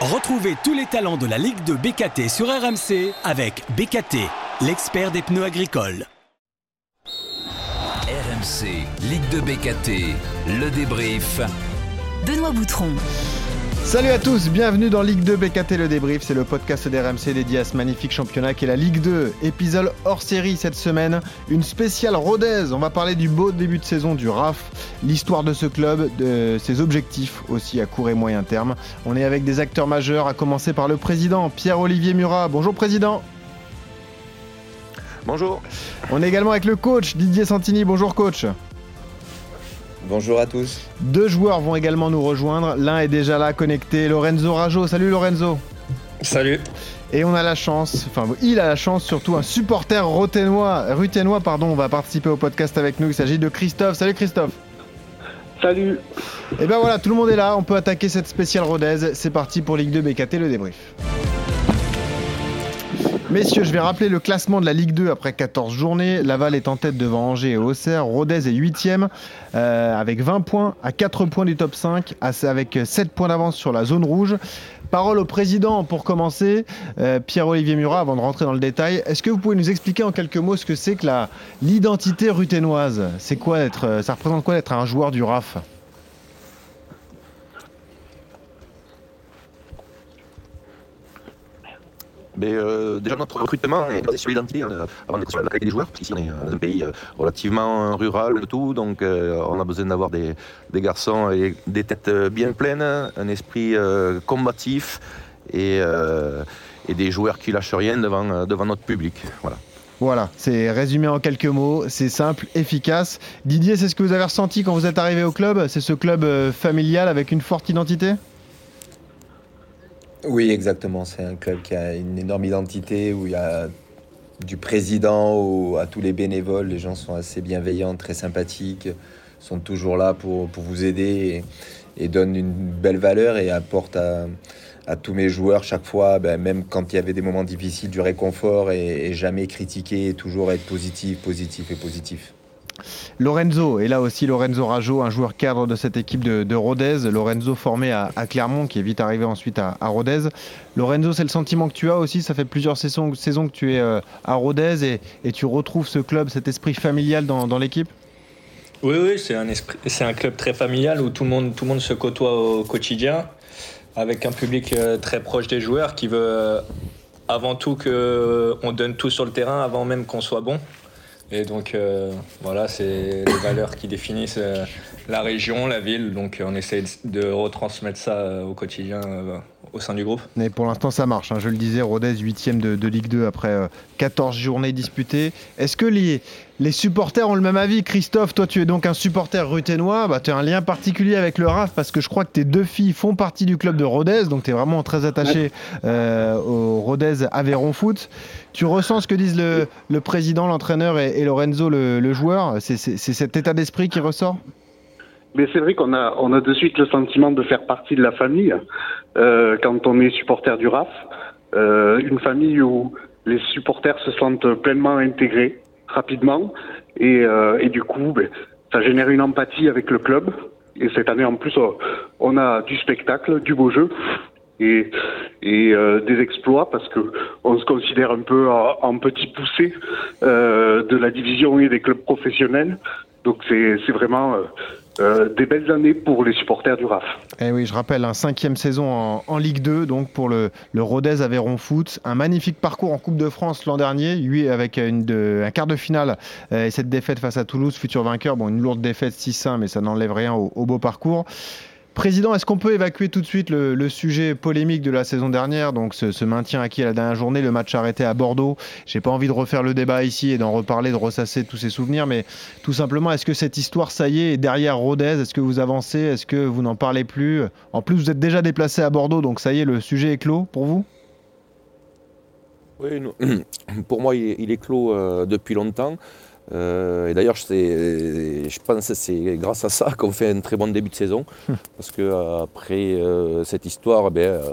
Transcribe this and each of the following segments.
Retrouvez tous les talents de la Ligue de BKT sur RMC avec BKT, l'expert des pneus agricoles. RMC, Ligue de BKT, le débrief. Benoît Boutron. Salut à tous, bienvenue dans Ligue 2 BKT le débrief, c'est le podcast d'RMC dédié à ce magnifique championnat qui est la Ligue 2. Épisode hors série cette semaine, une spéciale Rodez. On va parler du beau début de saison du RAF, l'histoire de ce club, de ses objectifs aussi à court et moyen terme. On est avec des acteurs majeurs, à commencer par le président Pierre-Olivier Murat. Bonjour président. Bonjour. On est également avec le coach Didier Santini. Bonjour coach. Bonjour à tous. Deux joueurs vont également nous rejoindre. L'un est déjà là connecté, Lorenzo Rajo. Salut Lorenzo. Salut. Et on a la chance, enfin il a la chance surtout, un supporter roténois, ruténois, pardon, va participer au podcast avec nous. Il s'agit de Christophe. Salut Christophe. Salut. Et ben voilà, tout le monde est là. On peut attaquer cette spéciale Rodez. C'est parti pour Ligue 2 BKT, le débrief. Messieurs, je vais rappeler le classement de la Ligue 2 après 14 journées. Laval est en tête devant Angers et Auxerre. Rodez est 8ème euh, avec 20 points à 4 points du top 5, avec 7 points d'avance sur la zone rouge. Parole au président pour commencer, euh, Pierre-Olivier Murat, avant de rentrer dans le détail. Est-ce que vous pouvez nous expliquer en quelques mots ce que c'est que l'identité ruténoise? C'est quoi être, euh, ça représente quoi d'être un joueur du RAF Mais euh, déjà notre recrutement est basé sur l'identité euh, avant d'être sur la qualité des joueurs, parce qu'ici on est dans un pays euh, relativement rural tout, donc on a besoin d'avoir des, garçons et des têtes bien pleines, un esprit combatif et, des joueurs qui lâchent rien devant, devant notre public. Voilà. Voilà, c'est résumé en quelques mots, c'est simple, efficace. Didier, c'est ce que vous avez ressenti quand vous êtes arrivé au club? C'est ce club familial avec une forte identité? Oui, exactement. C'est un club qui a une énorme identité où il y a du président à tous les bénévoles. Les gens sont assez bienveillants, très sympathiques, sont toujours là pour, vous aider et, donnent une belle valeur et apportent à, tous mes joueurs chaque fois, ben, même quand il y avait des moments difficiles, du réconfort et, et jamais critiquer, toujours être positif, positif et positif. Lorenzo, et là aussi Lorenzo Rajo, un joueur cadre de cette équipe de, Rodez. Lorenzo formé à, Clermont, qui est vite arrivé ensuite à, Rodez. Lorenzo, c'est le sentiment que tu as aussi, ça fait plusieurs saisons, que tu es euh, à Rodez et, tu retrouves ce club, cet esprit familial dans, l'équipe? Oui, oui, c'est un, c'est un club très familial où tout le, monde, tout le monde se côtoie au quotidien, avec un public euh, très proche des joueurs qui veut euh, avant tout qu'on donne tout sur le terrain avant même qu'on soit bon. Et donc euh, voilà, c'est les valeurs qui définissent euh, la région, la ville. Donc on essaie de retransmettre ça euh, au quotidien au sein du groupe. Mais pour l'instant ça marche. Hein. Je le disais, Rodez 8 de, de, Ligue 2 après 14 journées disputées. Est-ce que les, les supporters ont le même avis? Christophe, toi tu es donc un supporter ruténois, bah, tu as un lien particulier avec le RAF parce que je crois que tes deux filles font partie du club de Rodez, donc tu es vraiment très attaché au Rodez Aveyron Foot. Tu ressens ce que disent le, président, l'entraîneur et, Lorenzo, le, joueur? C'est cet état d'esprit qui ressort? Mais c'est vrai qu'on a, on a de suite le sentiment de faire partie de la famille euh, quand on est supporter du RAF. Euh, une famille où les supporters se sentent pleinement intégrés rapidement et, euh, et du coup, ben, ça génère une empathie avec le club. Et cette année, en plus, on a du spectacle, du beau jeu et, et euh, des exploits parce que on se considère un peu en, petit poussé euh, de la division et des clubs professionnels. Donc c'est vraiment euh, des belles années pour les supporters du RAF. Eh oui, je rappelle, un cinquième saison en, Ligue 2, donc pour le, le Rodez Aveyron Foot. Un magnifique parcours en Coupe de France l'an dernier, lui avec un quart de finale et cette défaite face à Toulouse, futur vainqueur. Bon, une lourde défaite 6-1, mais ça n'enlève rien au beau parcours. Président, est-ce qu'on peut évacuer tout de suite le, sujet polémique de la saison dernière, donc ce, maintien acquis à la dernière journée, le match arrêté à Bordeaux? J'ai pas envie de refaire le débat ici et d'en reparler, de ressasser tous ces souvenirs, mais tout simplement, est-ce que cette histoire, ça y est, est derrière Rodez? Est-ce que vous avancez? Est-ce que vous n'en parlez plus? En plus, vous êtes déjà déplacé à Bordeaux, donc ça y est, le sujet est clos pour vous? Oui, pour moi, il est clos euh, depuis longtemps. Euh, et d'ailleurs, je pense que c'est grâce à ça qu'on fait un très bon début de saison. parce qu'après euh, cette histoire, ben, euh,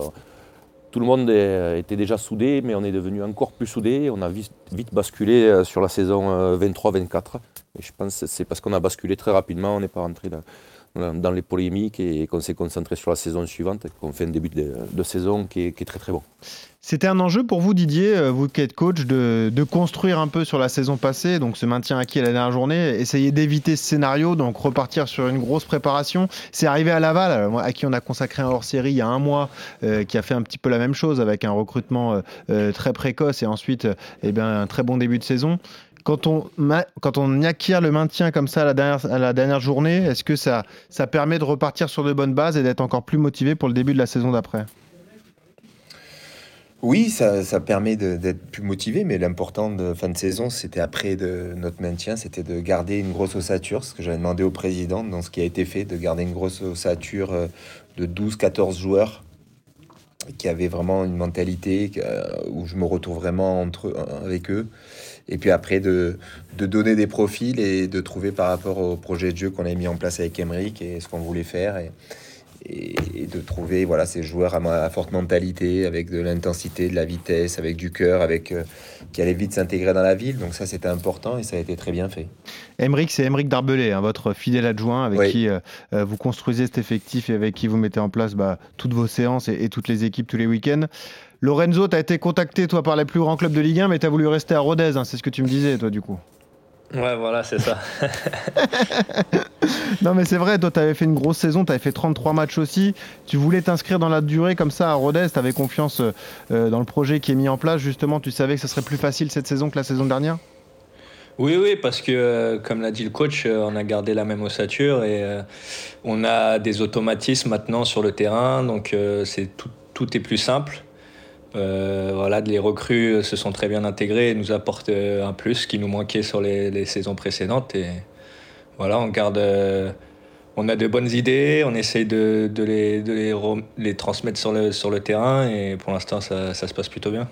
tout le monde était déjà soudé, mais on est devenu encore plus soudé. On a vite, basculé sur la saison 23-24. Et je pense que c'est parce qu'on a basculé très rapidement, on n'est pas rentré dans les polémiques et qu'on s'est concentré sur la saison suivante, qu'on fait un début de, saison qui est, très très bon. C'était un enjeu pour vous, Didier, euh, vous qui êtes coach, de, construire un peu sur la saison passée, donc ce maintien acquis à la dernière journée, essayer d'éviter ce scénario, donc repartir sur une grosse préparation. C'est arrivé à Laval, à qui on a consacré un hors-série il y a un mois, euh, qui a fait un petit peu la même chose avec un recrutement très précoce et ensuite eh bien, un très bon début de saison quand on, acquiert le maintien comme ça à la dernière, journée, est-ce que ça, permet de repartir sur de bonnes bases et d'être encore plus motivé pour le début de la saison d'après? Oui, ça, ça permet d'être plus motivé, mais l'important de fin de saison, c'était après de notre maintien, c'était de garder une grosse ossature, ce que j'avais demandé au président dans ce qui a été fait, de garder une grosse ossature euh, de 12-14 joueurs qui avaient vraiment une mentalité euh, où je me retrouve vraiment entre, avec eux. Et puis après, de, donner des profils et de trouver par rapport au projet de jeu qu'on a mis en place avec Emeric et ce qu'on voulait faire. Et, de trouver voilà, ces joueurs à, forte mentalité, avec de l'intensité, de la vitesse, avec du cœur, avec, euh, qui allaient vite s'intégrer dans la ville. Donc ça, c'était important et ça a été très bien fait. Emeric, c'est Emeric Darbelé, hein, votre fidèle adjoint avec qui euh, euh, vous construisez cet effectif et avec qui vous mettez en place bah, toutes vos séances et, toutes les équipes tous les week-ends. Lorenzo, tu as été contacté, toi, par les plus grands clubs de Ligue 1, mais tu as voulu rester à Rodez, hein, c'est ce que tu me disais, toi, du coup. Ouais, voilà, c'est ça. non, mais c'est vrai, toi, tu avais fait une grosse saison, tu avais fait 33 matchs aussi. Tu voulais t'inscrire dans la durée comme ça à Rodez, tu avais confiance euh, dans le projet qui est mis en place. Justement, tu savais que ce serait plus facile cette saison que la saison dernière? Oui, oui, parce que, euh, comme l'a dit le coach, euh, on a gardé la même ossature et on a des automatismes maintenant sur le terrain, donc c'est tout, tout est plus simple. Euh, voilà, les recrues se sont très bien intégrées et nous apportent euh, un plus qui nous manquait sur les, saisons précédentes. Et voilà, on garde euh, on a de bonnes idées, on essaye de, les, les, transmettre sur le, sur le terrain et pour l'instant ça, se passe plutôt bien.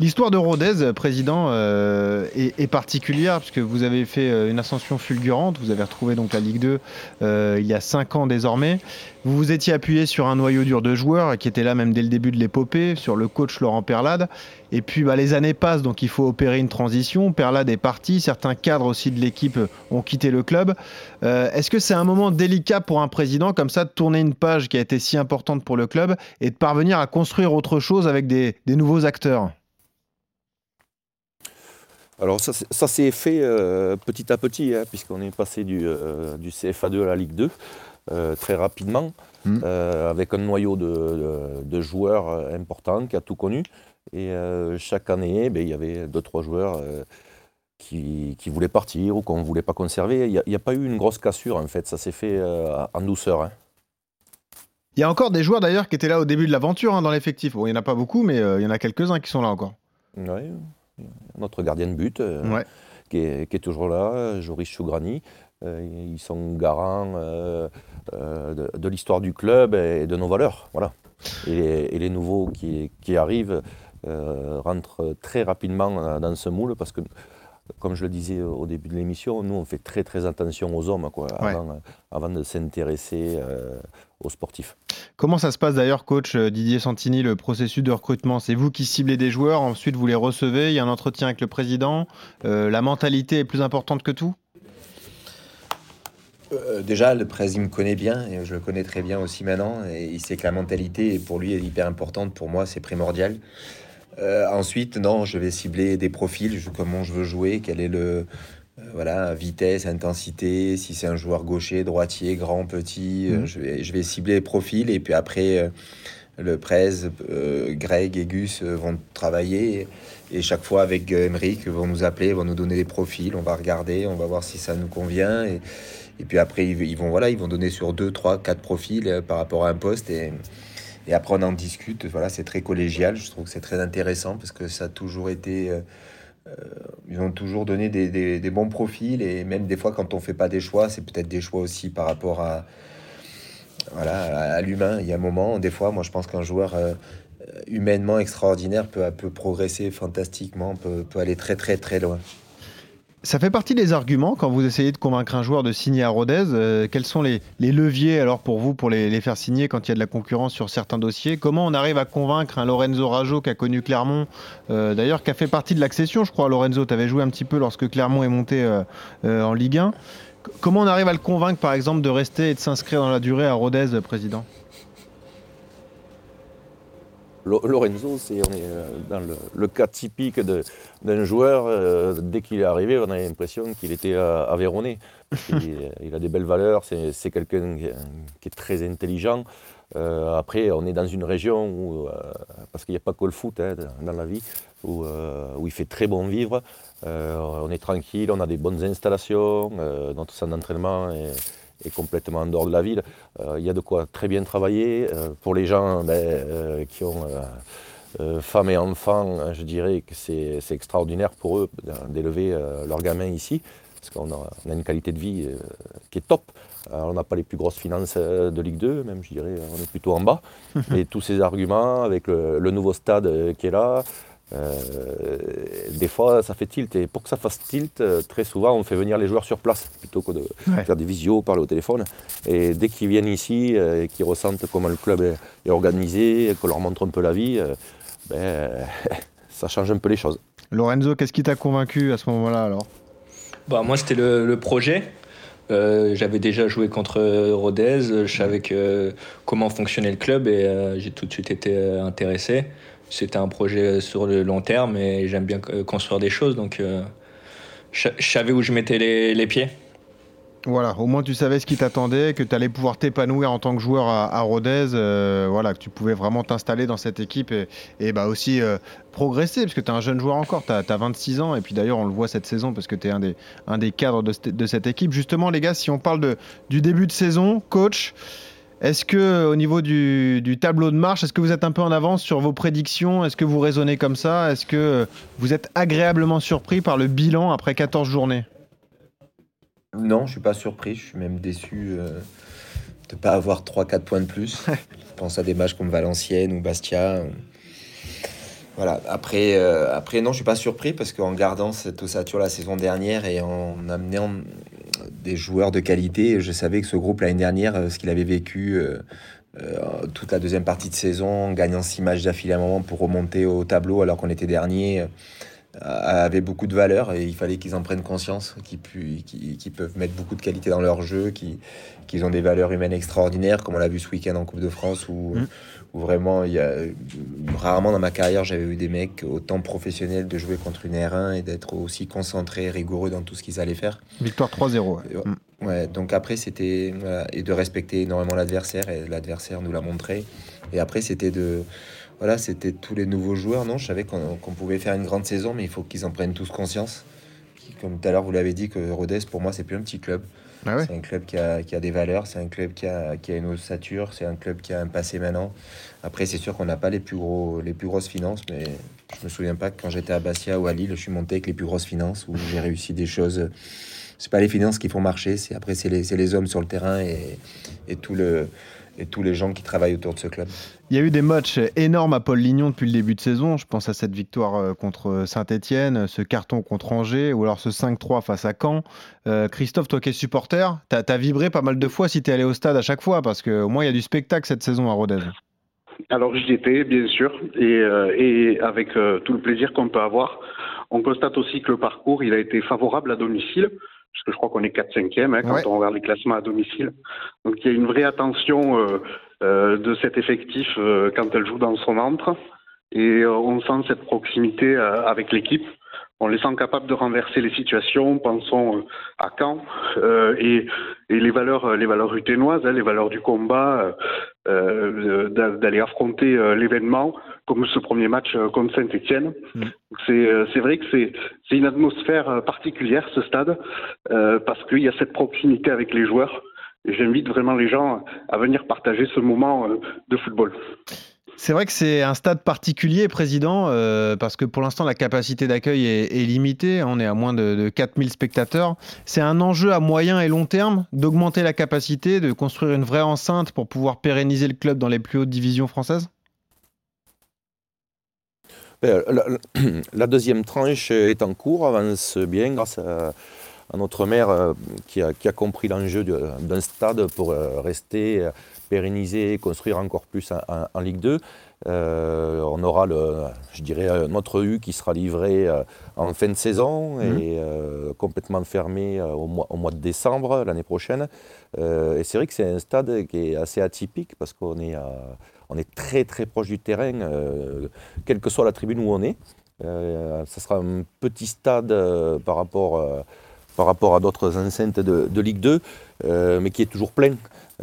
L'histoire de Rodez, président, euh, est, particulière puisque vous avez fait euh, une ascension fulgurante, vous avez retrouvé donc la Ligue 2 euh, il y a 5 ans désormais. Vous vous étiez appuyé sur un noyau dur de joueurs qui était là même dès le début de l'épopée, sur le coach Laurent Perlade. Et puis bah, les années passent, donc il faut opérer une transition. Perlade est parti, certains cadres aussi de l'équipe ont quitté le club. Euh, est-ce que c'est un moment délicat pour un président comme ça de tourner une page qui a été si importante pour le club et de parvenir à construire autre chose avec des, nouveaux acteurs? Alors ça, s'est fait euh, petit à petit, hein, puisqu'on est passé du, euh, du, CFA2 à la Ligue 2 très rapidement, hmm. avec un noyau de, de joueurs importants qui a tout connu. Et euh, chaque année, ben, il y avait deux, trois joueurs euh, qui, voulaient partir ou qu'on ne voulait pas conserver. Il n'y a, pas eu une grosse cassure, en fait. Ça s'est fait euh, en douceur. Hein. Il y a encore des joueurs d'ailleurs qui étaient là au début de l'aventure hein, dans l'effectif. Bon, il n'y en a pas beaucoup, mais il y en a quelques-uns qui sont là encore. Oui, notre gardien de but qui, est, toujours là, Joris Chougrani. Ils sont garants de, l'histoire du club et de nos valeurs. Voilà. Et, les nouveaux qui, qui arrivent euh, rentre très rapidement dans ce moule parce que comme je le disais au début de l'émission, nous on fait très très attention aux hommes quoi, avant, de s'intéresser euh, aux sportifs. Comment ça se passe d'ailleurs, coach euh, Didier Santini, le processus de recrutement? C'est vous qui ciblez des joueurs, ensuite vous les recevez, il y a un entretien avec le président, la mentalité est plus importante que tout? Déjà, le président me connaît bien et je le connais très bien aussi maintenant. Et il sait que la mentalité, pour lui, est hyper importante. Pour moi, c'est primordial. Euh, ensuite, non, je vais cibler des profils, comment je veux jouer, quel est le euh, voilà vitesse, intensité, si c'est un joueur gaucher, droitier, grand, petit, euh, mhm. je, vais, je vais cibler les profils et puis après le Prez, Greg et Gus vont travailler et chaque fois avec Emeric vont nous appeler, vont nous donner des profils, on va regarder, on va voir si ça nous convient et, et puis après ils, vont voilà ils vont donner sur deux, trois, quatre profils par rapport à un poste et et après, on en discute. Voilà, c'est très collégial. Je trouve que c'est très intéressant parce que ça a toujours été. Euh, euh, ils ont toujours donné des, bons profils et même des fois, quand on fait pas des choix, c'est peut-être des choix aussi par rapport à, voilà, à, l'humain. Il y a un moment, des fois, moi, je pense qu'un joueur euh, humainement extraordinaire peut, peut progresser fantastiquement, peut, peut aller très, très, très loin. Ça fait partie des arguments quand vous essayez de convaincre un joueur de signer à Rodez. Euh, quels sont les, leviers alors pour vous pour les, faire signer quand il y a de la concurrence sur certains dossiers? Comment on arrive à convaincre un Lorenzo Rajo qui a connu Clermont, euh, d'ailleurs qui a fait partie de l'accession, je crois. Lorenzo, tu avais joué un petit peu lorsque Clermont est monté euh, en Ligue 1. Comment on arrive à le convaincre, par exemple, de rester et de s'inscrire dans la durée à Rodez, président? Lorenzo, c'est on est euh, dans le, cas typique d'un joueur. Euh, dès qu'il est arrivé, on a l'impression qu'il était avéronné. Il, a des belles valeurs, c'est quelqu'un qui, est très intelligent. Euh, après, on est dans une région où, parce qu'il n'y a pas que le foot hein, dans la vie, où, où, il fait très bon vivre. on est tranquille, on a des bonnes installations, notre centre d'entraînement est est complètement en dehors de la ville. Euh, il y a de quoi très bien travailler. Euh, pour les gens ben, euh, qui ont femmes et enfants, je dirais que c'est extraordinaire pour eux d'élever leurs gamins ici, parce qu'on a, une qualité de vie qui est top. on n'a pas les plus grosses finances de Ligue 2, même je dirais, on est plutôt en bas. Et tous ces arguments avec le nouveau stade qui est là, des fois, ça fait tilt. Et pour que ça fasse tilt, euh, très souvent, on fait venir les joueurs sur place plutôt que de faire des visios, parler au téléphone. Et dès qu'ils viennent ici euh, et qu'ils ressentent comment le club est, organisé, qu'on leur montre un peu la vie, ben, ça change un peu les choses. Lorenzo, qu'est-ce qui t'a convaincu à ce moment-là alors? Bah, Moi, c'était le, projet. j'avais déjà joué contre Rodez, je savais comment fonctionnait le club et j'ai tout de suite été intéressé c'était un projet sur le long terme et j'aime bien construire des choses. Donc, euh, je savais où je mettais les, pieds. Voilà, au moins tu savais ce qui t'attendait, que tu allais pouvoir t'épanouir en tant que joueur à, Rodez, euh, voilà, que tu pouvais vraiment t'installer dans cette équipe et, bah aussi euh, progresser, parce que tu es un jeune joueur encore, tu as, 26 ans, et puis d'ailleurs on le voit cette saison, parce que tu es un des, un des cadres de, de, cette équipe. Justement les gars, si on parle de, du début de saison, coach, est-ce que au niveau du, tableau de marche, est-ce que vous êtes un peu en avance sur vos prédictions? Est-ce que vous raisonnez comme ça? Est-ce que vous êtes agréablement surpris par le bilan après 14 journées? Non, je suis pas surpris. Je suis même déçu euh, de ne pas avoir 3-4 points de plus. je pense à des matchs comme Valenciennes ou Bastia. Voilà. Après, euh, après, non, je suis pas surpris parce qu'en gardant cette ossature la saison dernière et en amenant des joueurs de qualité. Je savais que ce groupe l'année dernière, euh, ce qu'il avait vécu euh, euh, toute la deuxième partie de saison, gagnant six matchs d'affilée à un moment pour remonter au tableau alors qu'on était dernier, avait beaucoup de valeur et il fallait qu'ils en prennent conscience, qu'ils peuvent mettre beaucoup de qualité dans leur jeu, qu'ils ont des valeurs humaines extraordinaires, comme on l'a vu ce week-end en Coupe de France, où, mmh où vraiment, il y a, rarement dans ma carrière, j'avais eu des mecs autant professionnels de jouer contre une R1 et d'être aussi concentrés, rigoureux dans tout ce qu'ils allaient faire. Victoire 3-0. Ouais. donc après, c'était. et de respecter énormément l'adversaire, et l'adversaire nous l'a montré. Et après, c'était de. Voilà, c'était tous les nouveaux joueurs. Non, je savais qu'on pouvait faire une grande saison, mais il faut qu'ils en prennent tous conscience. Comme tout à l'heure, vous l'avez dit, que Rodez, pour moi, c'est plus un petit club. Ah c'est un club qui a, qui a des valeurs, c'est un club qui a, qui a une ossature, c'est un club qui a un passé maintenant. Après, c'est sûr qu'on n'a pas les plus, gros, les plus grosses finances, mais je me souviens pas que quand j'étais à Bastia ou à Lille, je suis monté avec les plus grosses finances, où j'ai réussi des choses. C'est pas les finances qui font marcher, c'est après c'est les, les, hommes sur le terrain et, et tout le, et tous les gens qui travaillent autour de ce club. Il y a eu des matchs énormes à Paul Lignon depuis le début de saison. Je pense à cette victoire euh, contre Saint-Etienne, ce carton contre Angers, ou alors ce 5-3 face à Caen. Euh, Christophe, toi qui es supporter, tu as, vibré pas mal de fois si tu es allé au stade à chaque fois, parce qu'au moins il y a du spectacle cette saison à Rodez. Alors j'y étais, bien sûr, et, euh, et avec tout le plaisir qu'on peut avoir. On constate aussi que le parcours, il a été favorable à domicile parce que je crois qu'on est 4-5e hein, quand on regarde les classements à domicile. Donc il y a une vraie attention euh, euh, de cet effectif euh, quand elle joue dans son antre, et on sent cette proximité avec l'équipe. On les sent capables de renverser les situations. Pensons à Caen et, et, les valeurs, les valeurs uténoises, hein, les valeurs du combat, d'aller affronter l'événement comme ce premier match euh, contre Saint-Etienne. Mm. Euh, c'est vrai que c'est une atmosphère euh, particulière, ce stade, parce qu'il y a cette proximité avec les joueurs. J'invite vraiment les gens à venir partager ce moment de football. C'est vrai que c'est un stade particulier, Président, parce que pour l'instant, la capacité d'accueil est, limitée. On est à moins de, de 4000 spectateurs. C'est un enjeu à moyen et long terme d'augmenter la capacité, de construire une vraie enceinte pour pouvoir pérenniser le club dans les plus hautes divisions françaises? Ben, la, deuxième tranche est en cours, avance bien grâce à, notre maire euh, qui a, compris l'enjeu d'un stade pour euh, rester euh, pérenniser et construire encore plus en, Ligue 2. on on aura, le, je dirais, notre U qui sera livré en fin de saison Mhm. et complètement fermé au mois, au mois de décembre l'année prochaine. et c'est vrai que c'est un stade qui est assez atypique parce qu'on est, on est très très proche du terrain, euh, quelle que soit la tribune où on est. Euh, ça sera un petit stade euh, par, rapport, euh, par rapport à d'autres enceintes de, de Ligue 2, euh, mais qui est toujours plein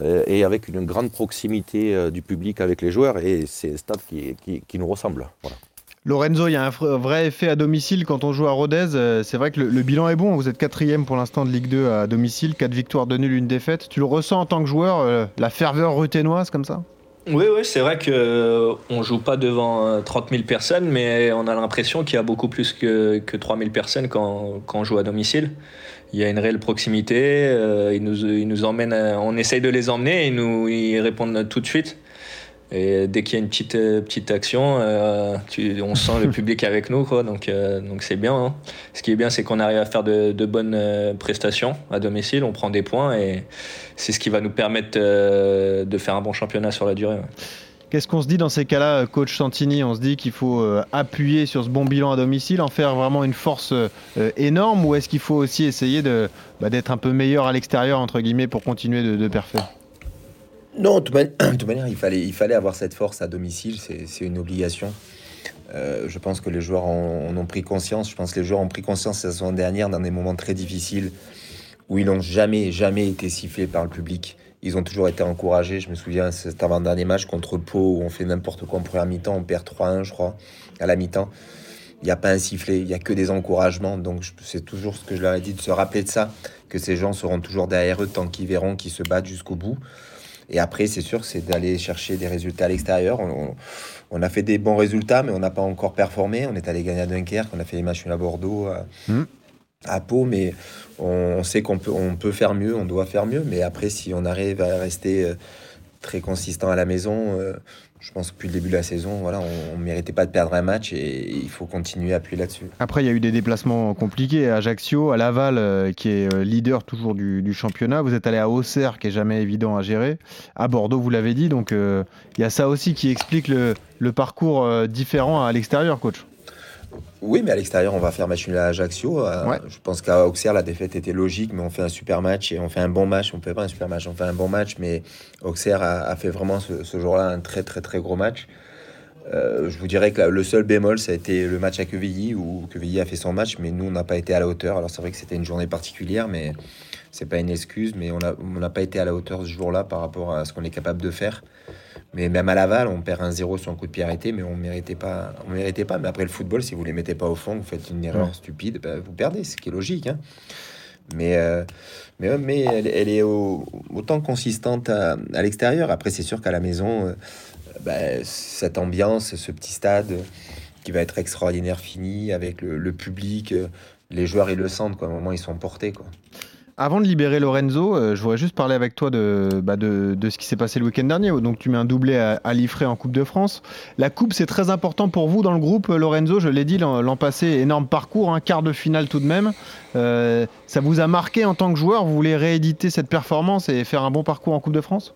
euh, et avec une grande proximité euh, du public avec les joueurs. Et c'est un stade qui, nous ressemble. Lorenzo, il y a un vrai effet à domicile quand on joue à Rodez. C'est vrai que le, bilan est bon. Vous êtes quatrième pour l'instant de Ligue 2 à domicile, quatre victoires, deux nuls, une défaite. Tu le ressens en tant que joueur, la ferveur ruténoise comme ça? Oui, oui, c'est vrai que euh, on joue pas devant euh, 30 000 personnes, mais on a l'impression qu'il y a beaucoup plus que, que 3 000 personnes quand, on joue à domicile. Il y a une réelle proximité, euh, nous, emmènent, on essaye de les emmener, ils nous ils répondent tout de suite. Et dès qu'il y a une petite, euh, petite action, euh, on sent le public avec nous, quoi, donc euh, donc c'est bien. hein. Ce qui est bien, c'est qu'on arrive à faire de, bonnes prestations à domicile, on prend des points et c'est ce qui va nous permettre de faire un bon championnat sur la durée. Qu'est-ce qu'on se dit dans ces cas-là, coach Santini? On se dit qu'il faut appuyer sur ce bon bilan à domicile, en faire vraiment une force énorme, ou est-ce qu'il faut aussi essayer bah, d'être un peu meilleur à l'extérieur, entre guillemets, pour continuer de, de Non, de toute, manière, il fallait, avoir cette force à domicile, c'est une obligation. Euh, je pense que les joueurs en, ont pris conscience. Je pense que les joueurs ont pris conscience la saison dernière dans des moments très difficiles où ils n'ont jamais, jamais été sifflés par le public. Ils ont toujours été encouragés. Je me souviens, cet avant-dernier match contre Pau où on fait n'importe quoi en première mi-temps, on perd 3-1, je crois, à la mi-temps. Il n'y a pas un sifflet, il n'y a que des encouragements. Donc c'est toujours ce que je leur ai dit, de se rappeler de ça, que ces gens seront toujours derrière eux tant qu'ils verront qu'ils se battent jusqu'au bout. Et après, c'est sûr, c'est d'aller chercher des résultats à l'extérieur. On, on- on a fait des bons résultats, mais on n'a pas encore performé. On est allé gagner à Dunkerque, on a fait les matchs à Bordeaux, à, Mhm. à Pau, mais on, on sait qu'on peut, on peut faire mieux, on doit faire mieux. Mais après, si on arrive à rester euh, très consistant à la maison, euh, je pense que depuis le début de la saison, voilà, on ne méritait pas de perdre un match et il faut continuer à appuyer là-dessus. Après, il y a eu des déplacements compliqués à Ajaccio, à Laval, euh, qui est euh, leader toujours du, championnat. Vous êtes allé à Auxerre, qui est jamais évident à gérer. À Bordeaux, vous l'avez dit. Donc, euh, il y a ça aussi qui explique le, parcours différent à l'extérieur, coach. Oui, mais à l'extérieur, on va faire match nul à Ajaccio. Euh, Ouais. Je pense qu'à Auxerre, la défaite était logique, mais on fait un super match et on fait un bon match. On fait pas un super match, on fait un bon match, mais Auxerre a, a fait vraiment ce, ce jour-là un très très très gros match. Euh, je vous dirais que le seul bémol, ça a été le match à Quevilly, où Quevilly a fait son match, mais nous, on n'a pas été à la hauteur. Alors c'est vrai que c'était une journée particulière, mais c'est pas une excuse, mais on n'a pas été à la hauteur ce jour-là par rapport à ce qu'on est capable de faire. Mais même à Laval, on perd un 0 sur un coup de pied arrêté, mais on méritait pas. On méritait pas. Mais après le football, si vous les mettez pas au fond, vous faites une erreur Ouais. stupide, ben, vous perdez, ce qui est logique. hein. Mais, euh, mais, mais elle, elle est au- autant consistante à, à l'extérieur. Après, c'est sûr qu'à la maison, euh, ben, cette ambiance, ce petit stade euh, qui va être extraordinaire fini avec le, le public, les joueurs ils le sentent, quoi. À un moment, ils sont portés. Quoi. Avant de libérer Lorenzo, euh, je voudrais juste parler avec toi de, bah, de, ce qui s'est passé le week-end dernier. Donc, tu mets un doublé à, à Liffré en Coupe de France. La Coupe, c'est très important pour vous dans le groupe, euh, Lorenzo. Je l'ai dit l'an l'an passé, énorme parcours, un quart de finale tout de même. Euh, ça vous a marqué en tant que joueur? Vous voulez rééditer cette performance et faire un bon parcours en Coupe de France?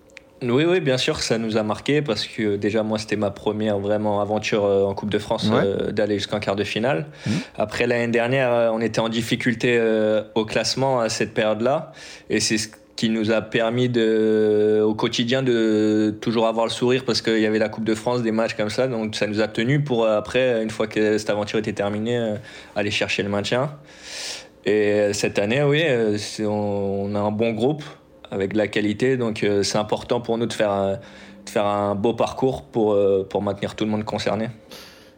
Oui, oui, bien sûr, ça nous a marqué parce que euh, déjà, moi, c'était ma première vraiment aventure euh, en Coupe de France Ouais. euh, d'aller jusqu'en quart de finale. Mhm. Après, l'année dernière, on était en difficulté euh, au classement à cette période-là. Et c'est ce qui nous a permis de, au quotidien de toujours avoir le sourire parce qu'il y avait la Coupe de France, des matchs comme ça. Donc, ça nous a tenu pour après, une fois que cette aventure était terminée, aller chercher le maintien. Et cette année, oui, on a un bon groupe avec de la qualité, donc euh, c'est important pour nous de faire un, de faire un beau parcours pour, euh, pour maintenir tout le monde concerné.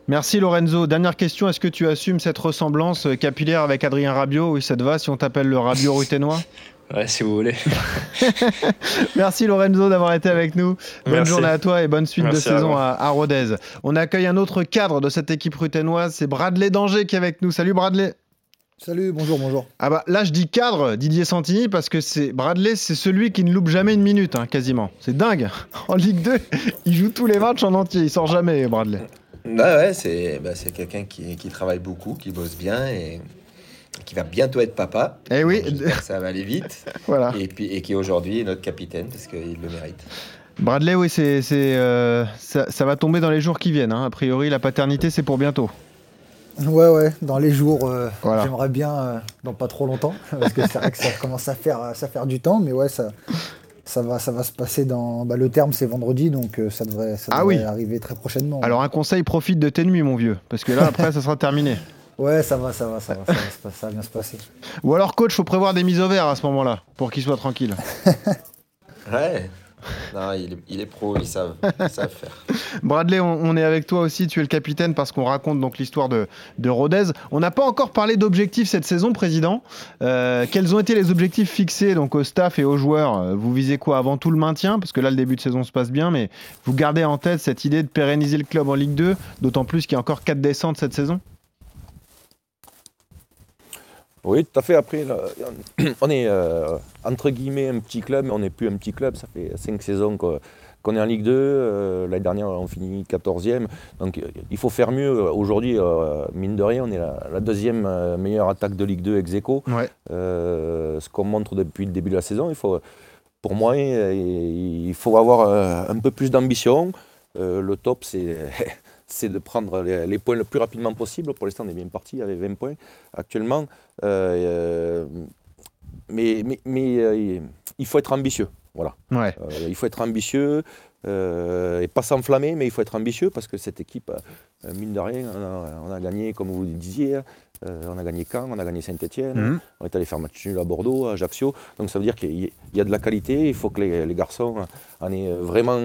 Merci Lorenzo. Dernière question, est-ce que tu assumes cette ressemblance euh, capillaire avec Adrien Rabiot Oui, ça te va si on t'appelle le Rabiot ruténois? Ouais, si vous voulez. Merci Lorenzo d'avoir été avec nous. Bonne Merci. journée à toi et bonne suite Merci de saison à, à Rodez. On accueille un autre cadre de cette équipe ruténoise, c'est Bradley Danger qui est avec nous. Salut Bradley. Salut, bonjour, bonjour. Ah bah là je dis cadre Didier Santini parce que c'est Bradley c'est celui qui ne loupe jamais une minute hein, quasiment. C'est dingue. En Ligue 2, il joue tous les matchs en entier, il sort jamais Bradley. Ouais, ouais, c'est bah, c'est quelqu'un qui, qui travaille beaucoup, qui bosse bien et qui va bientôt être papa. Eh oui, ça va aller vite. voilà. Et, puis, et qui aujourd'hui est notre capitaine parce qu'il le mérite. Bradley, oui, c'est, c'est, euh, ça, ça va tomber dans les jours qui viennent. hein. A priori, la paternité, c'est pour bientôt. Ouais, ouais, dans les jours, euh, Voilà. j'aimerais bien, euh, dans pas trop longtemps, parce que c'est vrai que ça commence à faire, ça faire du temps, mais ouais, ça, ça, va, ça va se passer dans. Bah, le terme, c'est vendredi, donc euh, ça devrait, ça Ah devrait oui. arriver très prochainement. Alors, un conseil, profite de tes nuits, mon vieux, parce que là, après, ça sera terminé. Ouais, ça va, ça va, ça va, ça va bien se passer. Ou alors, coach, faut prévoir des mises au vert à ce moment-là, pour qu'il soit tranquille. Ouais. Non, il est, pro, ils savent, faire. Bradley, on, est avec toi aussi, tu es le capitaine parce qu'on raconte donc l'histoire de, de Rodez. On n'a pas encore parlé d'objectifs cette saison, président. Euh, quels ont été les objectifs fixés donc au staff et aux joueurs? Vous visez quoi? Avant tout le maintien, parce que là le début de saison se passe bien, mais vous gardez en tête cette idée de pérenniser le club en Ligue 2, d'autant plus qu'il y a encore 4 descentes cette saison? Oui, tout à fait. Après, là, on est euh, entre guillemets un petit club, mais on n'est plus un petit club. Ça fait cinq saisons qu'on est en Ligue 2. Euh, L'année dernière, on finit 14e. Donc, euh, il faut faire mieux. Aujourd'hui, euh, mine de rien, on est la, la deuxième meilleure attaque de Ligue 2 ex aequo. Ouais. Ce qu'on montre depuis le début de la saison, il faut, pour moi, il faut avoir un peu plus d'ambition. Le top, c'est c'est de prendre les, les points le plus rapidement possible. Pour l'instant, on est bien parti avec 20 points actuellement. Euh, euh, mais mais, mais, euh, il faut être ambitieux. Voilà. Ouais. Il faut être ambitieux euh, et pas s'enflammer, mais il faut être ambitieux parce que cette équipe, euh, mine de rien, on a, on a gagné, comme vous le disiez, euh, on a gagné Caen, on a gagné Saint-Etienne, Mhm. on est allé faire match nul à Bordeaux, à Ajaccio. Donc ça veut dire qu'il y, il y a de la qualité, il faut que les, les garçons en aient vraiment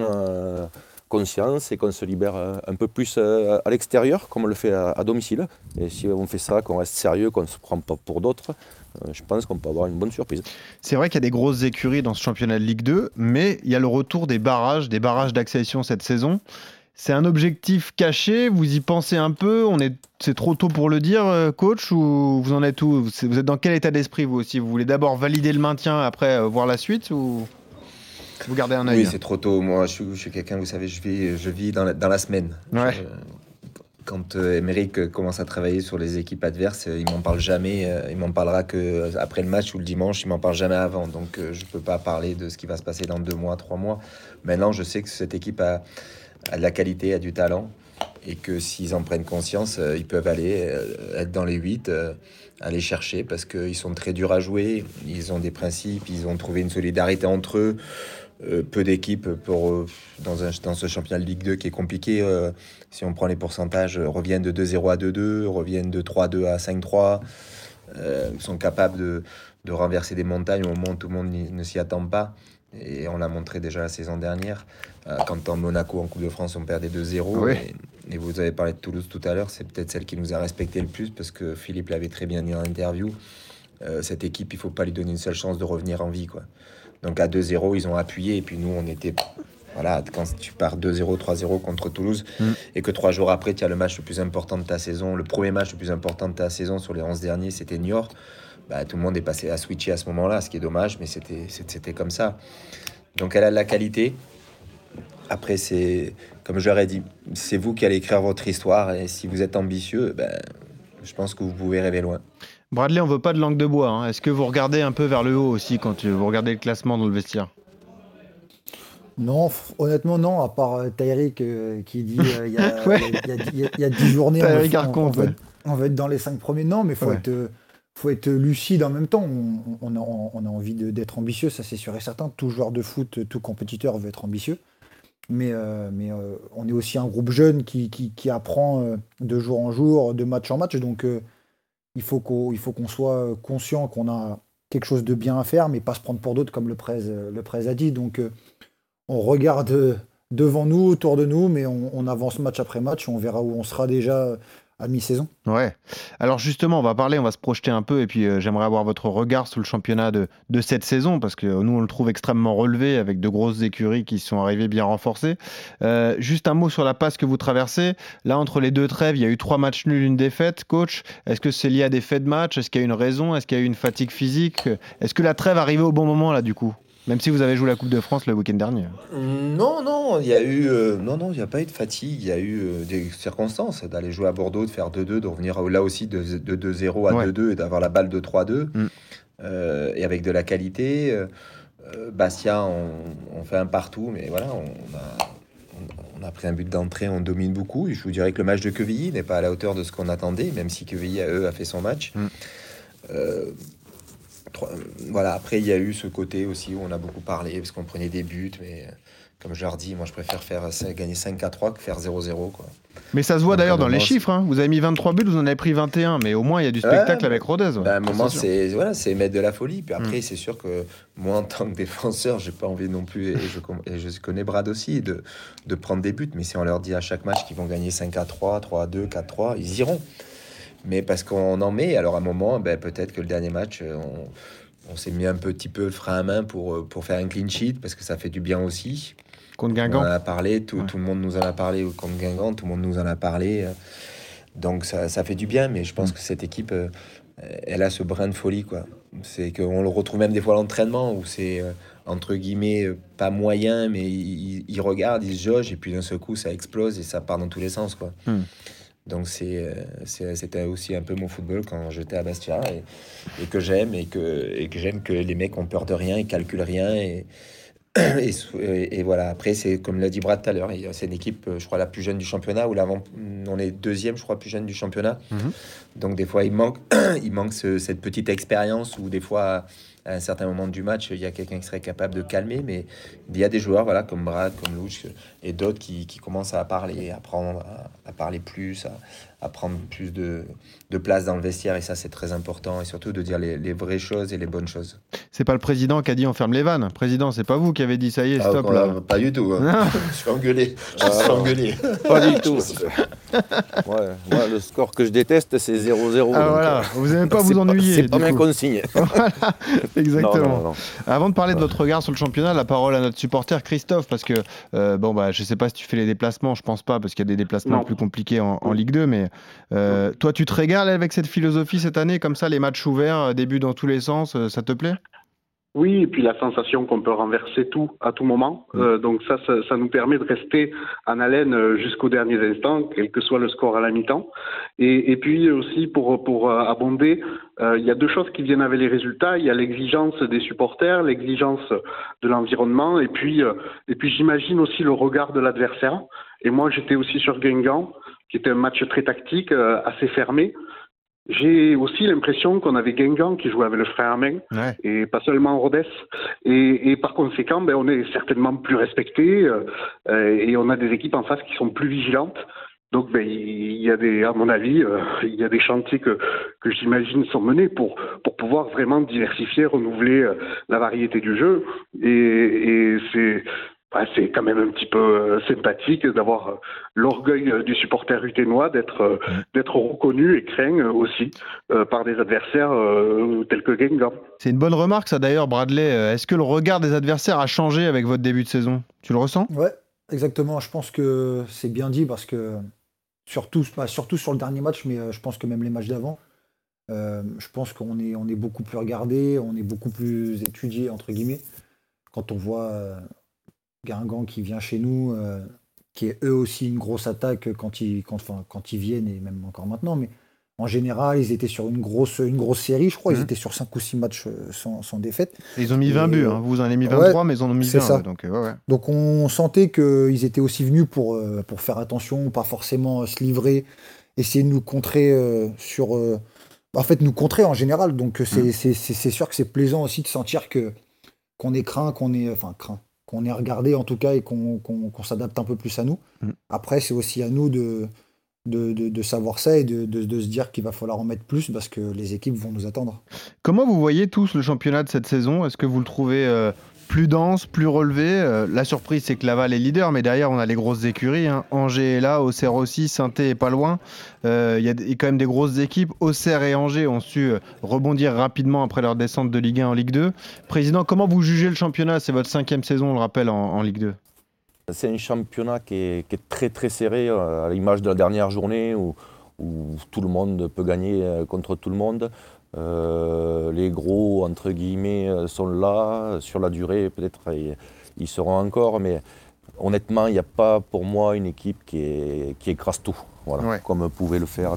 conscience et qu'on se libère euh, un peu plus euh, à l'extérieur, comme on le fait à, domicile. Et si on fait ça, qu'on reste sérieux, qu'on ne se prend pas pour d'autres, euh, je pense qu'on peut avoir une bonne surprise. C'est vrai qu'il y a des grosses écuries dans ce championnat de Ligue 2, mais il y a le retour des barrages, des barrages d'accession cette saison. C'est un objectif caché, vous y pensez un peu, on est, c'est trop tôt pour le dire, coach, ou vous en êtes où? Vous êtes dans quel état d'esprit vous aussi? Vous voulez d'abord valider le maintien, après voir la suite, ou? Vous gardez un œil Oui, c'est trop tôt. Moi, je suis, je suis quelqu'un, vous savez, je vis, je vis dans, la, dans la semaine. Ouais. Je- quand Emeric euh, commence à travailler sur les équipes adverses, euh, il m'en parle jamais. euh, il m'en parlera que après le match ou le dimanche. Il m'en parle jamais avant. Donc, je peux pas parler de ce qui va se passer dans deux mois, trois mois. Maintenant, je sais que cette équipe a, a de la qualité, a du talent, et que s'ils en prennent conscience, euh, ils peuvent aller euh, être dans les 8, euh, aller chercher, parce qu'ils sont très durs à jouer. Ils ont des principes, ils ont trouvé une solidarité entre eux. Euh, peu d'équipes pour euh, dans, un, dans ce championnat de Ligue 2 qui est compliqué. euh, si on prend les pourcentages, reviennent de 2-0 à 2-2, reviennent de 3-2 à 5-3, euh, sont capables de, de renverser des montagnes au moment où tout le monde ne s'y attend pas. Et on l'a montré déjà la saison dernière, quand en Monaco, en Coupe de France, on perdait 2-0. Oui. Et, et vous avez parlé de Toulouse tout à l'heure, c'est peut-être celle qui nous a respecté le plus, parce que Philippe l'avait très bien dit en interview. Euh, cette équipe, il faut pas lui donner une seule chance de revenir en vie. Quoi. Donc à 2-0, ils ont appuyé, et puis nous, on était. Voilà, quand tu pars 2-0, 3-0 contre Toulouse, Mm. et que trois jours après, tu as le match le plus important de ta saison, le premier match le plus important de ta saison sur les 11 derniers, c'était Niort. Bah, tout le monde est passé à switcher à ce moment-là, ce qui est dommage, mais c'était comme ça. Donc elle a de la qualité. Après, c'est comme je leur ai dit, c'est vous qui allez écrire votre histoire, et si vous êtes ambitieux, ben, je pense que vous pouvez rêver loin. Bradley, on veut pas de langue de bois. hein. Est-ce que vous regardez un peu vers le haut aussi quand vous regardez le classement dans le vestiaire? Non, honnêtement, non, à part euh, euh, qui dit euh, il y, a- Ouais. il y a- il y a- il y a 10 journées, on, va- Tyrick on- Arcon, on va, ouais. on va être dans les 5 premiers. Non, mais il faut, Ouais. être, euh, faut être lucide en même temps. On, on a, envie d'être ambitieux, ça c'est sûr et certain. Tout joueur de foot, tout compétiteur veut être ambitieux. Mais, mais on est aussi un groupe jeune qui, qui, qui apprend de jour en jour, de match en match. Donc il faut qu'on soit conscient qu'on a quelque chose de bien à faire, mais pas se prendre pour d'autres, comme le presse, presse a dit. Donc euh, on regarde euh, devant nous, autour de nous, mais on avance match après match. On verra où on sera déjà à mi-saison. Ouais. Alors justement, on va parler, on va se projeter un peu, et puis euh, j'aimerais avoir votre regard sur le championnat de, cette saison, parce que euh, nous, on le trouve extrêmement relevé, avec de grosses écuries qui sont arrivées bien renforcées. Euh, juste un mot sur la passe que vous traversez. Là, entre les deux trêves, il y a eu trois matchs nuls, une défaite. Coach, est-ce que c'est lié à des faits de match? Est-ce qu'il y a une raison? Est-ce qu'il y a eu une fatigue physique? Est-ce que la trêve arrivait au bon moment, là, du coup? Même si vous avez joué la Coupe de France le week-end dernier. Non, non, il y a eu, euh, non, non, il n'y a pas eu de fatigue. Il y a eu euh, des circonstances d'aller jouer à Bordeaux, de faire 2-2, de revenir là aussi de, de 2-0 à Ouais. 2-2 et d'avoir la balle de 3-2 Mm. euh, et avec de la qualité. Bastia, on, on fait un partout, mais voilà, on a, on- on a pris un but d'entrée, on domine beaucoup. Et je vous dirais que le match de Quevilly n'est pas à la hauteur de ce qu'on attendait, même si Quevilly, à eux, a fait son match. Mm. Euh, trois- voilà, après, il y a eu ce côté aussi où on a beaucoup parlé, parce qu'on prenait des buts, mais euh, comme je leur dis, moi, je préfère faire gagner 5 à 3 que faire 0-0. Quoi. Mais ça se voit d'ailleurs dans les chiffres. hein. Vous avez mis 23 buts, vous en avez pris 21, mais au moins il y a du spectacle Ouais, avec Rodez. ouais. Ben, à un moment, c'est voilà, c'est mettre de la folie. Puis après, Mm. c'est sûr que moi, en tant que défenseur, j'ai pas envie non plus, et je, et je connais Brad aussi, de, de prendre des buts. Mais si on leur dit à chaque match qu'ils vont gagner 5 à 3, 3 à 2, 4 à 3, ils iront. Mais parce qu'on en met, alors à un moment, ben, peut-être que le dernier match, euh, on, on s'est mis un petit peu le frein à main pour, euh, pour faire un clean sheet, parce que ça fait du bien aussi. Contre On Guingamp. en a parlé, tout, Ouais. tout le monde nous en a parlé contre Guingamp, tout le monde nous en a parlé. euh, Donc ça, ça fait du bien, mais je Mm. pense que cette équipe, elle a ce brin de folie. quoi. C'est qu'on le retrouve même des fois à l'entraînement, où c'est entre guillemets pas moyen, mais ils il regardent, ils se jaugent, et puis d'un seul coup ça explose et ça part dans tous les sens. quoi. Mm. Donc euh, c'était aussi un peu mon football quand j'étais à Bastia et, et que j'aime et que, et que j'aime que les mecs ont peur de rien, ils calculent rien et, et, voilà. Après c'est comme l'a dit Brad tout à l'heure, c'est une équipe, euh, je crois la plus jeune du championnat ou l'avant, on est deuxième, je crois plus jeune du championnat. Mhm. Donc des fois il manque, il manque ce- cette petite expérience où des fois à un certain moment du match il y a quelqu'un qui serait capable de calmer, mais il y a des joueurs voilà comme Brad, comme Louch et d'autres qui, qui commencent à parler, à prendre, à, parler plus, à, à prendre plus de, de place dans le vestiaire et ça c'est très important et surtout de dire les, les vraies choses et les bonnes choses. C'est pas le président qui a dit on ferme les vannes. Président, c'est pas vous qui avez dit ça y est, Ah, stop. là. pas du tout. hein. Non. Je suis engueulé. Je Ah, suis engueulé. Pas du tout. Ouais, moi, le score que je déteste, c'est 0-0. Ah donc, voilà, euh, vous n'aimez pas c'est vous ennuyer. C'est pas coup. consigne. Exactement. Non, non, non. Avant de parler de votre regard sur le championnat, la parole à notre supporter Christophe, parce que euh, bon bah je sais pas si tu fais les déplacements, je pense pas, parce qu'il y a des déplacements Non. plus compliqués en, en Ligue 2, mais euh, toi tu te régales avec cette philosophie cette année, comme ça les matchs ouverts, euh, début dans tous les sens, ça te plaît? Oui, et puis la sensation qu'on peut renverser tout à tout moment. Euh, donc ça, ça, ça nous permet de rester en haleine euh, jusqu'aux derniers instants, quel que soit le score à la mi-temps. Et, et puis aussi pour pour euh, abonder, euh, il y a deux choses qui viennent avec les résultats. Il y a l'exigence des supporters, l'exigence de l'environnement, et puis euh, et puis j'imagine aussi le regard de l'adversaire. Et moi, j'étais aussi sur Guingamp, qui était un match très tactique, euh, assez fermé. J'ai aussi l'impression qu'on avait Guingamp qui jouait avec le frère Armin Ouais. et pas seulement Rodez. Et, et par conséquent, ben, on est certainement plus respecté euh, euh, et on a des équipes en face qui sont plus vigilantes. Donc, ben, il y a des, à mon avis, euh, il y a des chantiers que, que j'imagine sont menés pour, pour pouvoir vraiment diversifier, renouveler euh, la variété du jeu. Et, et c'est, bah, c'est quand même un petit peu euh, sympathique d'avoir euh, l'orgueil euh, du supporter uténois d'être euh, d'être reconnu et craint euh, aussi euh, par des adversaires euh, tels que Guingamp. C'est une bonne remarque ça d'ailleurs Bradley. Est-ce que le regard des adversaires a changé avec votre début de saison? Tu le ressens? Ouais, exactement. Je pense que c'est bien dit parce que surtout, pas surtout sur le dernier match, mais euh, je pense que même les matchs d'avant, euh, je pense qu'on est, on est beaucoup plus regardé, on est beaucoup plus étudié entre guillemets. Quand on voit euh, Guingamp qui vient chez nous, euh, qui est eux aussi une grosse attaque quand ils, quand, enfin, quand ils viennent et même encore maintenant, mais en général, ils étaient sur une grosse, une grosse série, je crois. Ils Mhm. étaient sur 5 ou 6 matchs euh, sans, sans défaite. Ils ont mis 20 Et, buts, hein. vous en avez mis ouais, 23, mais ils en ont mis c'est 20. ça. ouais, donc, euh, ouais, ouais. Donc on sentait qu'ils étaient aussi venus pour, euh, pour faire attention, pas forcément se livrer, essayer de nous contrer euh, sur... euh, en fait, nous contrer en général. Donc euh, c'est sûr que c'est plaisant aussi de sentir que qu'on est craint, qu'on est... Enfin, craint. Qu'on est regardé en tout cas et qu'on s'adapte un peu plus à nous. Mm. Après, c'est aussi à nous de, de, de- de savoir ça et de, de- de se dire qu'il va falloir en mettre plus parce que les équipes vont nous attendre. Comment vous voyez tous le championnat de cette saison? Est-ce que vous le trouvez euh, plus dense, plus relevé Euh, La surprise, c'est que Laval est leader, mais derrière, on a les grosses écuries. hein. Angers est là, Auxerre aussi, saint est pas loin. Euh, Il y a quand même des grosses équipes. Auxerre et Angers ont su euh, rebondir rapidement après leur descente de Ligue 1 en Ligue 2. Président, comment vous jugez le championnat? C'est votre cinquième saison, on le rappelle, en, Ligue 2. C'est un championnat qui est, très très serré, à l'image de la dernière journée où, tout le monde peut gagner contre tout le monde. Euh, les gros, entre guillemets, euh, sont là. Sur la durée, peut-être ils, ils seront encore, mais honnêtement, il n'y a pas pour moi une équipe qui, est, qui écrase tout. Voilà, comme pouvait le faire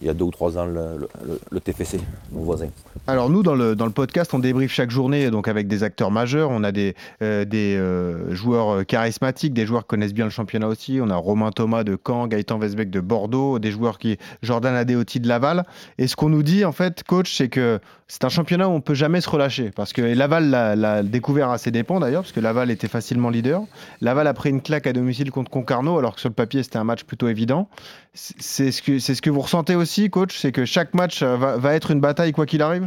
il y a deux ou trois ans le, TFC, nos voisins. Alors nous, dans le, dans le podcast, on débriefe chaque journée donc avec des acteurs majeurs. On a des, euh, des euh, joueurs charismatiques, des joueurs qui connaissent bien le championnat aussi. On a Romain Thomas de Caen, Gaëtan Vesbeck de Bordeaux, des joueurs qui Jordan Adeoti de Laval. Et ce qu'on nous dit en fait, coach, c'est que c'est un championnat où on peut jamais se relâcher parce que Laval l'a découvert à ses dépens d'ailleurs, parce que Laval était facilement leader. Laval a pris une claque à domicile contre Concarneau, alors que sur le papier c'était un match plutôt évident. C'est ce que c'est ce que vous ressentez aussi, coach, c'est que chaque match va, être une bataille quoi qu'il arrive?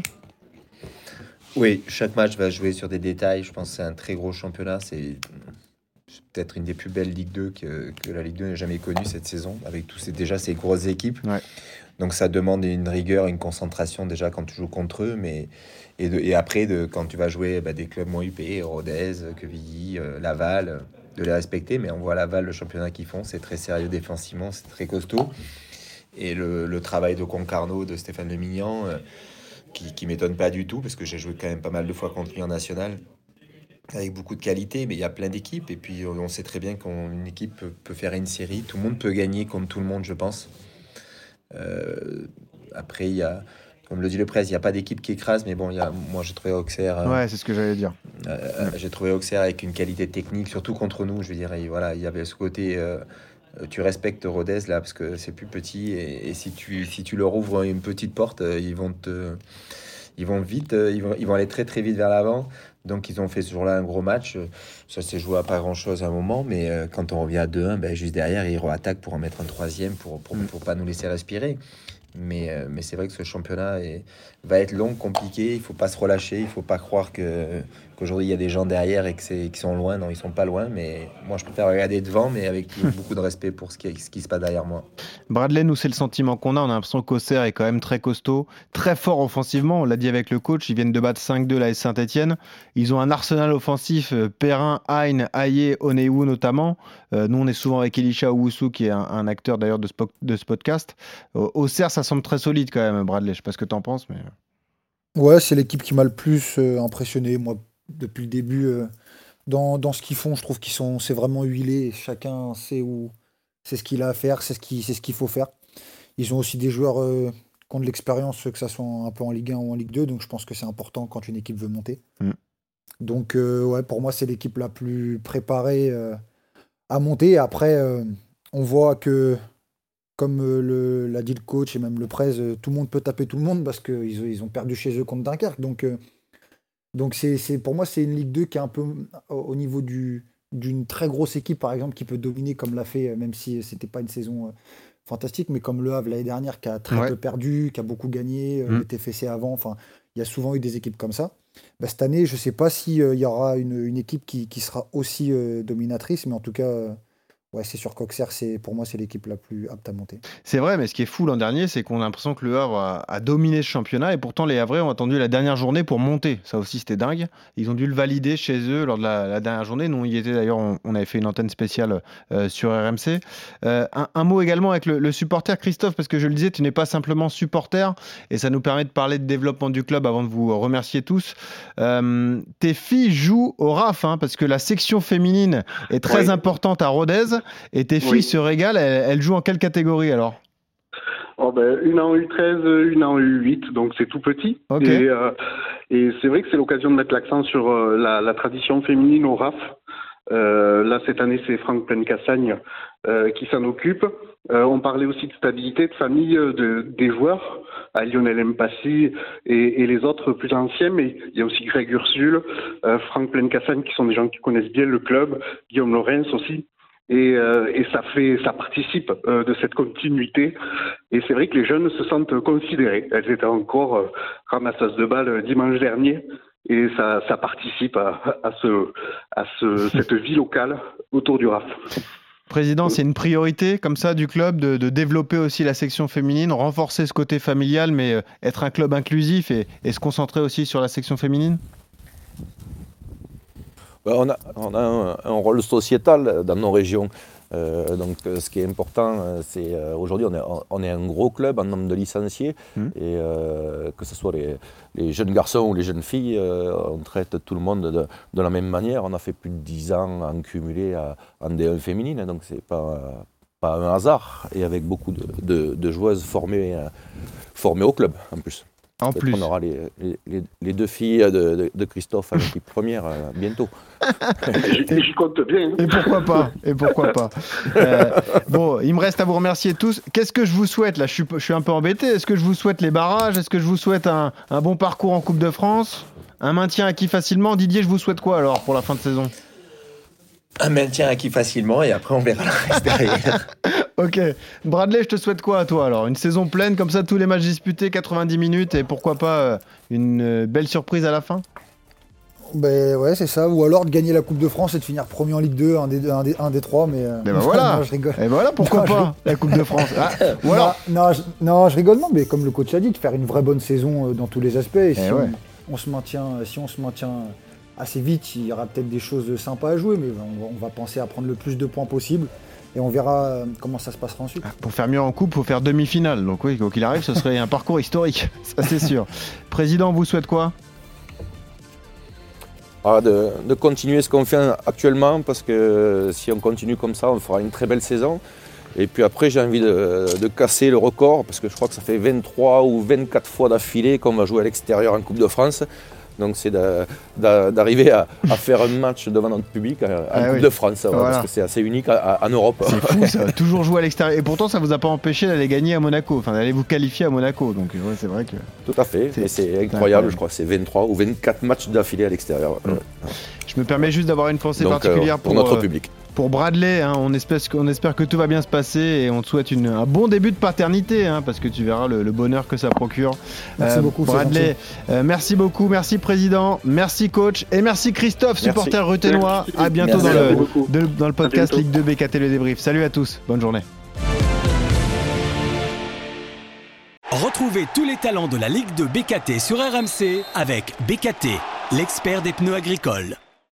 Oui, chaque match va jouer sur des détails. Je pense que c'est un très gros championnat. C'est peut-être une des plus belles Ligue 2 que, la Ligue 2 n'ait jamais connue cette saison, avec tous ces, déjà ces grosses équipes. Donc ça demande une rigueur, une concentration déjà quand tu joues contre eux, mais et, après de, quand tu vas jouer bah, des clubs moins UP, Rodez, Quevilly, euh, Laval, de les respecter. Mais on voit Laval, le championnat qu'ils font, c'est très sérieux défensivement, c'est très costaud. Et le, travail de Concarneau, de Stéphane Lemignan, euh, qui, qui m'étonne pas du tout, parce que j'ai joué quand même pas mal de fois contre lui en national, avec beaucoup de qualité, mais il y a plein d'équipes. Et puis on sait très bien qu'une équipe peut, faire une série. Tout le monde peut gagner comme tout le monde, je pense. Euh, après, il y a, comme le dit le presse, il n'y a pas d'équipe qui écrase, mais bon, y a, moi j'ai trouvé Auxerre. Euh, ouais, c'est ce que j'allais dire. Euh, j'ai trouvé Auxerre avec une qualité technique, surtout contre nous. Je veux dire, voilà, il y avait ce côté. tu respectes Rodez là parce que c'est plus petit et, si tu si tu leur ouvres une petite porte, ils vont te ils vont vite, ils vont, ils vont aller très très vite vers l'avant. Donc ils ont fait ce jour-là un gros match. Ça s'est joué à pas grand-chose à un moment, mais euh, quand on revient à 2-1, ben, juste derrière, ils attaquent pour en mettre un troisième, pour, pour, mm. pas nous laisser respirer. Mais, euh, mais c'est vrai que ce championnat est, va être long, compliqué. Il faut pas se relâcher. Il faut pas croire que qu'aujourd'hui il y a des gens derrière et que c'est qui sont loin. Non, ils sont pas loin. Mais moi, je préfère regarder devant, mais avec beaucoup de respect pour ce qui, ce qui se passe derrière moi. Bradley, nous, c'est le sentiment qu'on a. On a l'impression qu'Auxerre est quand même très costaud, très fort offensivement. On l'a dit avec le coach. Ils viennent de battre 5-2 la Saint-Etienne. Ils ont un arsenal offensif. Euh, Perrin, Hein, Aye, Onewu notamment. Euh, nous, on est souvent avec Elisha Owusu, qui est un, acteur d'ailleurs de, de, ce podcast. Auxerre, ça semble très solide quand même, Bradley. Je sais pas ce que tu en penses, mais. Ouais, c'est l'équipe qui m'a le plus euh, impressionné, moi, depuis le début. Euh, dans, dans, ce qu'ils font, je trouve qu'ils sont, c'est vraiment huilé. Chacun sait où, c'est ce qu'il a à faire, c'est ce qu'il, c'est ce qu'il faut faire. Ils ont aussi des joueurs euh, qui ont de l'expérience, que ça soit un peu en Ligue 1 ou en Ligue 2, donc je pense que c'est important quand une équipe veut monter. Mm. Donc, ouais, pour moi, c'est l'équipe la plus préparée à monter. Après, on voit que comme euh, l'a dit le coach et même le presse, euh, tout le monde peut taper tout le monde parce qu'ils ils ont perdu chez eux contre Dunkerque. Donc, euh, donc c'est, pour moi, c'est une Ligue 2 qui est un peu au niveau du, d'une très grosse équipe, par exemple, qui peut dominer comme l'a fait, même si c'était pas une saison fantastique, mais comme le Havre l'année dernière, qui a très peu perdu, qui a beaucoup gagné, mmh. le TFC avant. Enfin, il y a souvent eu des équipes comme ça. Bah, cette année, je ne sais pas s'il y aura une, une équipe qui, qui, sera aussi dominatrice, mais en tout cas Ouais, c'est sûr qu'Auxerre, c'est, pour moi, c'est l'équipe la plus apte à monter. C'est vrai, mais ce qui est fou l'an dernier, c'est qu'on a l'impression que le Havre a, dominé ce championnat et pourtant les Havrais ont attendu la dernière journée pour monter. Ça aussi, c'était dingue. Ils ont dû le valider chez eux lors de la, dernière journée. Nous, on y était d'ailleurs, on, avait fait une antenne spéciale euh, sur RMC. Euh, un, mot également avec le, supporter Christophe, parce que je le disais, tu n'es pas simplement supporter et ça nous permet de parler de développement du club avant de vous remercier tous. Euh, tes filles jouent au RAF, hein, parce que la section féminine est très importante à Rodez. Et tes filles se régalent, elles, jouent en quelle catégorie alors? Oh ben, Une en U13, une en U8, donc c'est tout petit. Et, euh, et c'est vrai que c'est l'occasion de mettre l'accent sur euh, la, tradition féminine au RAF. Euh, là, cette année, c'est Franck Pleine-Cassagne qui s'en occupe. on parlait aussi de stabilité de famille de, des joueurs, à Lionel Mpassi et, et, les autres plus anciens, mais il y a aussi Greg Ursule, Franck Pleine-Cassagne qui sont des gens qui connaissent bien le club, Guillaume Lorenz aussi. Et, euh, et, ça fait, ça participe euh, de cette continuité. Et c'est vrai que les jeunes se sentent considérés. Elles étaient encore euh, ramasseuses de balles dimanche dernier, et ça, ça participe à, à, ce, à ce, cette vie locale autour du RAF. Président, c'est une priorité comme ça du club de, de, développer aussi la section féminine, renforcer ce côté familial, mais être un club inclusif et, et se concentrer aussi sur la section féminine? On a, on a un, rôle sociétal dans nos régions. Euh, donc euh, ce qui est important, euh, c'est aujourd'hui on est, on est, un gros club en nombre de licenciés mmh. et que ce soit les, jeunes garçons ou les jeunes filles, on traite tout le monde de, de, la même manière. On a fait plus de 10 ans en cumulé en D1 féminine, donc c'est pas pas un hasard, et avec beaucoup de, de- de joueuses formées, formées au club en plus. En plus. On aura les, les- deux filles de, de- de Christophe à l'équipe première euh, bientôt. J'y j'y compte bien. hein. Et pourquoi pas Et pourquoi pas Euh, Bon, il me reste à vous remercier tous. Qu'est-ce que je vous souhaite là? Je suis, je suis un peu embêté. Est-ce que je vous souhaite les barrages? Est-ce que je vous souhaite un, un bon parcours en Coupe de France? Un maintien acquis facilement? Didier, je vous souhaite quoi alors pour la fin de saison? Un maintien acquis facilement et après on verra le reste derrière. Ok. Bradley, je te souhaite quoi à toi alors? Une saison pleine comme ça, tous les matchs disputés, 90 minutes et pourquoi pas euh, une euh, belle surprise à la fin? Ben ouais, c'est ça. Ou alors de gagner la Coupe de France et de finir premier en Ligue 2, un des, un des, un des trois. Mais, euh, Eh ben voilà. non, je rigole. Et voilà, pourquoi Non, je pas la Coupe de France Ah, Ou alors non, non, je, non, je rigole, non, mais comme le coach a dit, de faire une vraie bonne saison dans tous les aspects. Et si, Eh ouais. on, on se maintient, si on se maintient assez vite, il y aura peut-être des choses sympas à jouer, mais on va, on va penser à prendre le plus de points possible. Et on verra euh, comment ça se passera ensuite. Pour faire mieux en coupe, faut faire demi-finale. Donc oui, quoi qu'il arrive, ce serait un parcours historique, ça c'est sûr. Président, vous souhaite quoi? Ah, de, de continuer ce qu'on fait actuellement parce que si on continue comme ça, on fera une très belle saison. Et puis après, j'ai envie de, de casser le record parce que je crois que ça fait 23 ou 24 fois d'affilée qu'on va jouer à l'extérieur en Coupe de France. Donc c'est d'arriver à, à faire un match devant notre public euh, en Ah Coupe oui. de France, ouais, Voilà. parce que c'est assez unique en Europe. C'est fou ça, toujours jouer à l'extérieur. Et pourtant, ça vous a pas empêché d'aller gagner à Monaco, enfin d'aller vous qualifier à Monaco. Donc ouais, c'est vrai que. Tout à fait, C'est- et c'est incroyable. incroyable, je crois c'est 23 ou 24 matchs d'affilée à l'extérieur. Je me permets juste d'avoir une pensée Donc, particulière euh, pour, pour, notre euh, public. pour Bradley. hein. on, espère, qu'on espère que tout va bien se passer et on te souhaite une- un bon début de paternité hein, parce que tu verras le, le bonheur que ça procure. Merci beaucoup, c'est Bradley. euh, merci beaucoup, merci président, merci coach et merci Christophe, Merci. supporter ruténois. Merci. À bientôt dans, le, beaucoup. de- dans le podcast. Ligue 2 BKT le débrief. Salut à tous, bonne journée. Retrouvez tous les talents de la Ligue de BKT sur RMC avec BKT, l'expert des pneus agricoles.